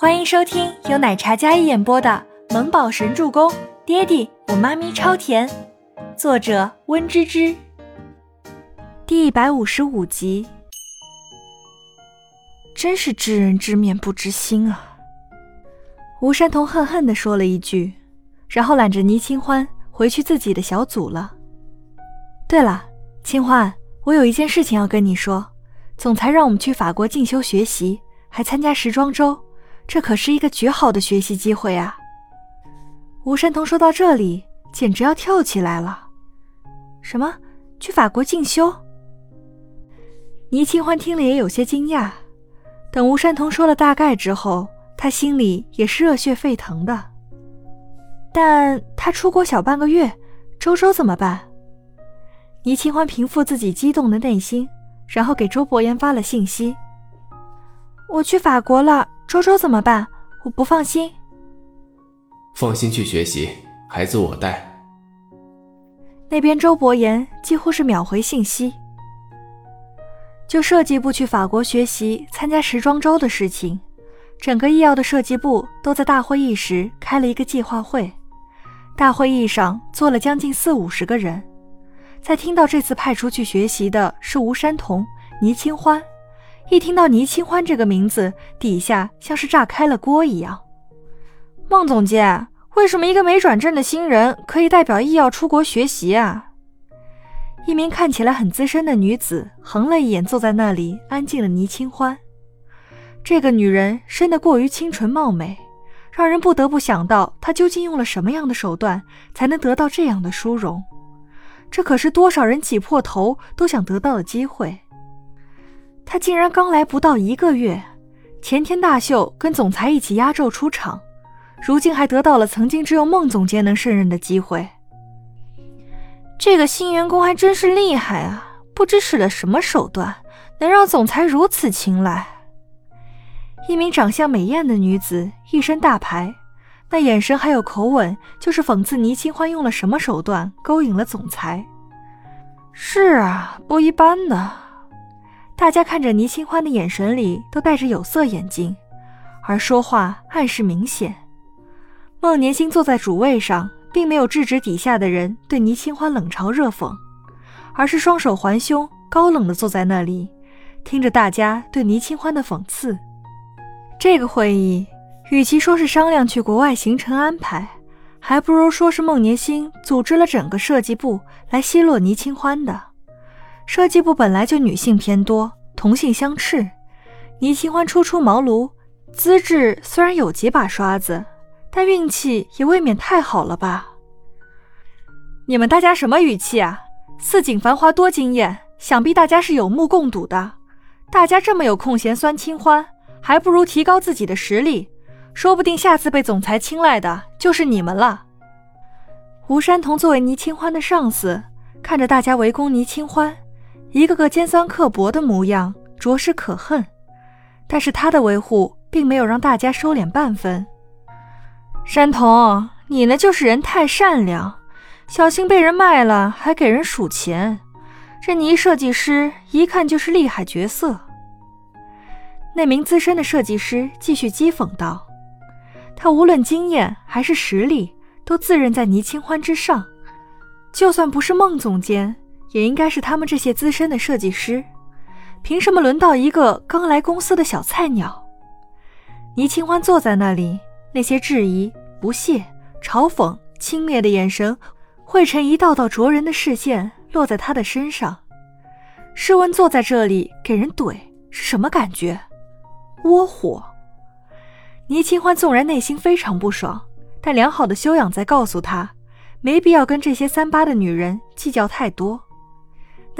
欢迎收听由奶茶嘉一演播的《萌宝神助攻》，爹地我妈咪超甜，作者温芝芝。第一百五十五集，真是知人知面不知心啊！吴山童恨恨地说了一句，然后揽着倪清欢回去自己的小组了。对了，清欢，我有一件事情要跟你说，总裁让我们去法国进修学习，还参加时装周。这可是一个绝好的学习机会啊！吴山童说到这里，简直要跳起来了。什么？去法国进修？倪清欢听了也有些惊讶。等吴山童说了大概之后，他心里也是热血沸腾的。但他出国小半个月，周周怎么办？倪清欢平复自己激动的内心，然后给周伯言发了信息：“我去法国了。”周周怎么办？我不放心。放心去学习，孩子我带。那边周伯言几乎是秒回信息。就设计部去法国学习、参加时装周的事情，整个医药的设计部都在大会议时开了一个计划会。大会议上坐了将近四五十个人，在听到这次派出去学习的是吴山童、倪清欢。一听到倪清欢这个名字，底下像是炸开了锅一样。孟总监，为什么一个没转正的新人可以代表医药出国学习啊？一名看起来很资深的女子横了一眼坐在那里安静的倪清欢。这个女人生得过于清纯貌美，让人不得不想到她究竟用了什么样的手段才能得到这样的殊荣。这可是多少人挤破头都想得到的机会。他竟然刚来不到一个月，前天大秀跟总裁一起压轴出场，如今还得到了曾经只有孟总监能胜任的机会。这个新员工还真是厉害啊！不知使了什么手段，能让总裁如此青睐。一名长相美艳的女子，一身大牌，那眼神还有口吻，就是讽刺倪清欢用了什么手段勾引了总裁。是啊，不一般的。大家看着倪清欢的眼神里都带着有色眼镜，而说话暗示明显。孟年星坐在主位上，并没有制止底下的人对倪清欢冷嘲热讽，而是双手环胸，高冷地坐在那里，听着大家对倪清欢的讽刺。这个会议，与其说是商量去国外行程安排，还不如说是孟年星组织了整个设计部来奚落倪清欢的。设计部本来就女性偏多，同性相斥。倪清欢初出茅庐，资质虽然有几把刷子，但运气也未免太好了吧？你们大家什么语气啊？似锦繁华多惊艳，想必大家是有目共睹的。大家这么有空闲酸清欢，还不如提高自己的实力，说不定下次被总裁青睐的就是你们了。吴山童作为倪清欢的上司，看着大家围攻倪清欢。一个个尖酸刻薄的模样，着实可恨。但是他的维护并没有让大家收敛半分。山童，你呢就是人太善良，小心被人卖了还给人数钱。这倪设计师一看就是厉害角色。那名资深的设计师继续讥讽道：“他无论经验还是实力，都自认在倪清欢之上。就算不是孟总监。”也应该是他们这些资深的设计师，凭什么轮到一个刚来公司的小菜鸟？倪清欢坐在那里，那些质疑、不屑、嘲讽、轻蔑的眼神汇成一道道灼人的视线，落在他的身上。试问，坐在这里给人怼是什么感觉？窝火。倪清欢纵然内心非常不爽，但良好的修养在告诉他，没必要跟这些三八的女人计较太多。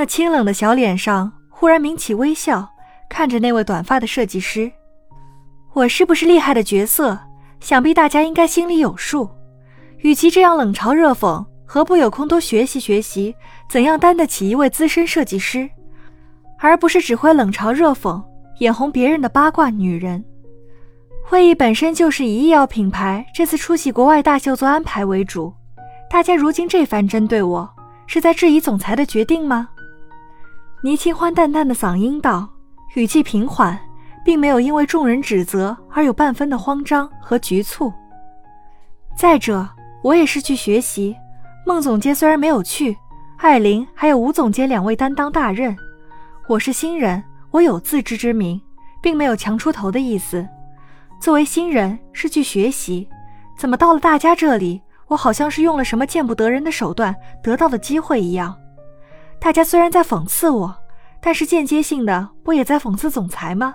那清冷的小脸上忽然抿起微笑，看着那位短发的设计师：“我是不是厉害的角色？想必大家应该心里有数。与其这样冷嘲热讽，何不有空多学习学习，怎样担得起一位资深设计师，而不是只会冷嘲热讽，眼红别人的八卦女人？”会议本身就是以医药品牌这次出席国外大秀做安排为主，大家如今这番针对我，是在质疑总裁的决定吗？倪清欢淡淡的嗓音道，语气平缓，并没有因为众人指责而有半分的慌张和局促。再者，我也是去学习。孟总监虽然没有去，艾琳还有吴总监两位担当大任。我是新人，我有自知之明，并没有强出头的意思。作为新人，是去学习。怎么到了大家这里，我好像是用了什么见不得人的手段得到的机会一样？大家虽然在讽刺我，但是间接性的不也在讽刺总裁吗？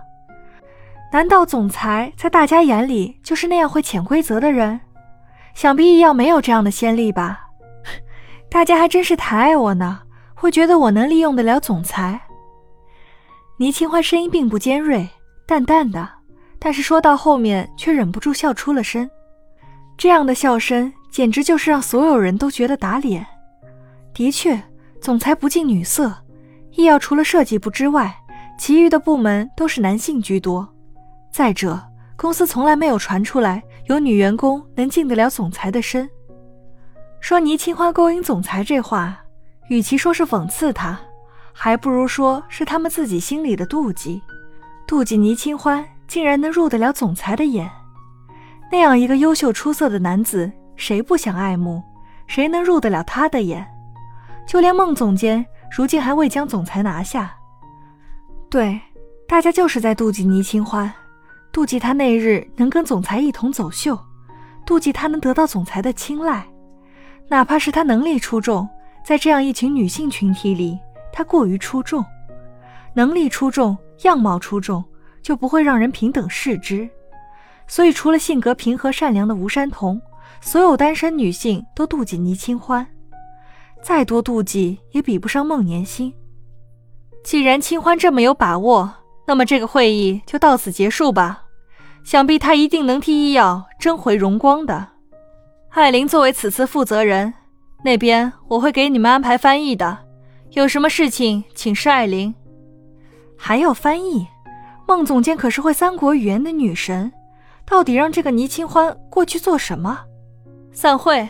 难道总裁在大家眼里就是那样会潜规则的人？想必易耀没有这样的先例吧？大家还真是太爱我呢，会觉得我能利用得了总裁。倪清欢声音并不尖锐，淡淡的，但是说到后面却忍不住笑出了声。这样的笑声简直就是让所有人都觉得打脸。的确，总裁不近女色，易耀除了设计部之外，其余的部门都是男性居多。再者，公司从来没有传出来有女员工能进得了总裁的身。说倪清欢勾引总裁这话，与其说是讽刺他，还不如说是他们自己心里的妒忌，妒忌倪清欢竟然能入得了总裁的眼。那样一个优秀出色的男子，谁不想爱慕？谁能入得了他的眼？就连孟总监如今还未将总裁拿下。对，大家就是在妒忌倪清欢。妒忌他那日能跟总裁一同走秀，妒忌他能得到总裁的青睐，哪怕是他能力出众，在这样一群女性群体里，他过于出众，能力出众，样貌出众，就不会让人平等视之。所以，除了性格平和善良的吴山童，所有单身女性都妒忌倪清欢，再多妒忌也比不上孟年心。既然清欢这么有把握，那么这个会议就到此结束吧。想必他一定能替医药争回荣光的。艾琳作为此次负责人，那边我会给你们安排翻译的。有什么事情请示艾琳。还要翻译？孟总监可是会三国语言的女神，到底让这个倪清欢过去做什么？散会。